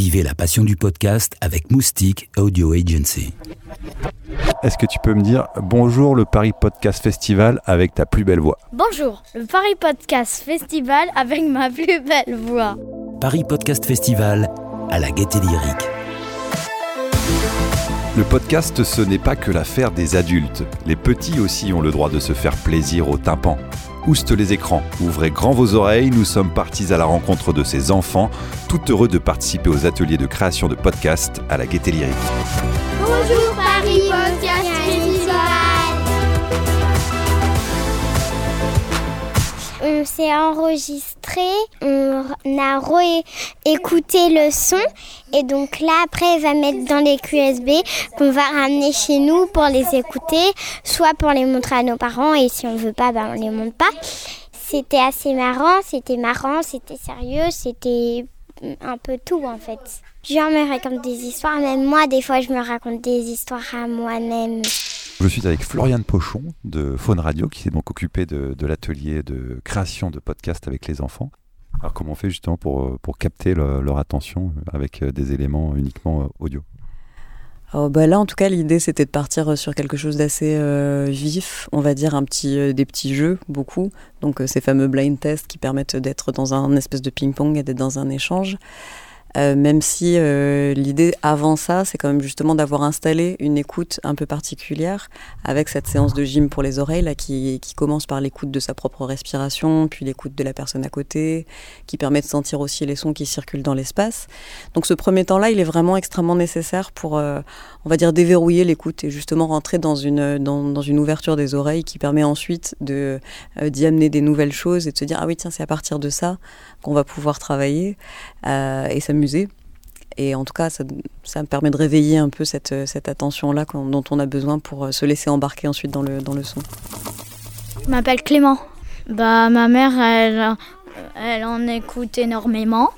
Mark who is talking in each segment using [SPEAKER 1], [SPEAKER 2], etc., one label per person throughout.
[SPEAKER 1] Vivez la passion du podcast avec Moustique Audio Agency.
[SPEAKER 2] Est-ce que tu peux me dire bonjour le Paris Podcast Festival avec ta plus belle voix
[SPEAKER 3] Bonjour, le Paris Podcast Festival avec ma plus belle voix.
[SPEAKER 1] Paris Podcast Festival à la gaieté lyrique.
[SPEAKER 2] Le podcast, ce n'est pas que l'affaire des adultes. Les petits aussi ont le droit de se faire plaisir au tympan. Ouste les écrans, ouvrez grand vos oreilles, nous sommes partis à la rencontre de ces enfants, tout heureux de participer aux ateliers de création de podcasts à la Gaieté Lyrique.
[SPEAKER 4] Bonjour
[SPEAKER 5] s'est enregistré, on a écouté le son et donc là après on va mettre dans les QSB qu'on va ramener chez nous pour les écouter, soit pour les montrer à nos parents et si on veut pas, ben on les montre pas. C'était assez marrant, c'était marrant, c'était sérieux, c'était un peu tout en fait. Je me raconte des histoires, même moi des fois je me raconte des histoires à moi-même.
[SPEAKER 2] Je suis avec Floriane Pochon de Faune Radio qui s'est donc occupé de, l'atelier de création de podcasts avec les enfants. Alors comment on fait justement pour, capter leur attention avec euh, des éléments uniquement euh, audio?
[SPEAKER 6] Oh, bah là, en tout cas, l'idée c'était de partir sur quelque chose d'assez euh, vif, on va dire un petit, des petits jeux, beaucoup. Donc ces fameux blind tests qui permettent d'être dans un espèce de ping-pong et d'être dans un échange. Euh, même si euh, l'idée avant ça, c'est quand même justement d'avoir installé une écoute un peu particulière avec cette séance de gym pour les oreilles là, qui, qui commence par l'écoute de sa propre respiration, puis l'écoute de la personne à côté, qui permet de sentir aussi les sons qui circulent dans l'espace. Donc ce premier temps-là, il est vraiment extrêmement nécessaire pour, euh, on va dire, déverrouiller l'écoute et justement rentrer dans une, dans, une ouverture des oreilles qui permet ensuite de, d'y amener des nouvelles choses et de se dire, ah oui, tiens, c'est à partir de ça qu'on va pouvoir travailler et ça musée. Et en tout cas, ça, ça, me permet de réveiller un peu cette, cette attention-là dont on a besoin pour euh, se laisser embarquer ensuite dans le, dans le son.
[SPEAKER 3] Je m'appelle Clément. Bah, ma mère, elle, elle en écoute énormément.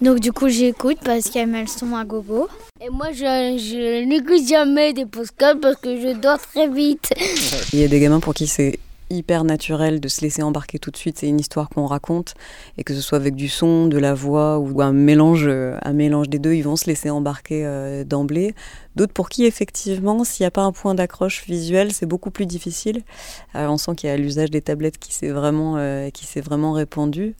[SPEAKER 3] Donc du coup, j'écoute parce qu'elle met le son à gogo. Et moi, je, je n'écoute jamais des podcasts parce que je dors très vite.
[SPEAKER 6] Il y a des gamins pour qui c'est hyper naturel de se laisser embarquer tout de suite. C'est une histoire qu'on raconte et que ce soit avec du son, de la voix ou un mélange, euh, un mélange des deux, ils vont se laisser embarquer euh, d'emblée. D'autres pour qui effectivement, s'il n'y a pas un point d'accroche visuel, c'est beaucoup plus difficile. Euh, on sent qu'il y a l'usage des tablettes qui s'est vraiment, qui s'est vraiment répandu.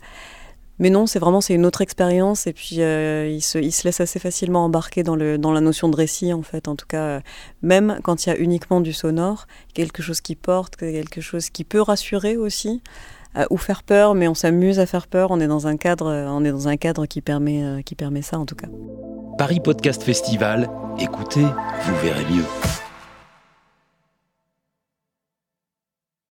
[SPEAKER 6] Mais non, c'est vraiment c'est une autre expérience et puis euh, il, se, il, se, laisse assez facilement embarquer dans, le, dans la notion de récit en fait. En tout cas, euh, même quand il y a uniquement du sonore, quelque chose qui porte, quelque chose qui peut rassurer aussi euh, ou faire peur, mais on s'amuse à faire peur. On est dans un cadre, on est dans un cadre qui permet, qui permet ça en tout cas.
[SPEAKER 1] Paris Podcast Festival, écoutez, vous verrez mieux.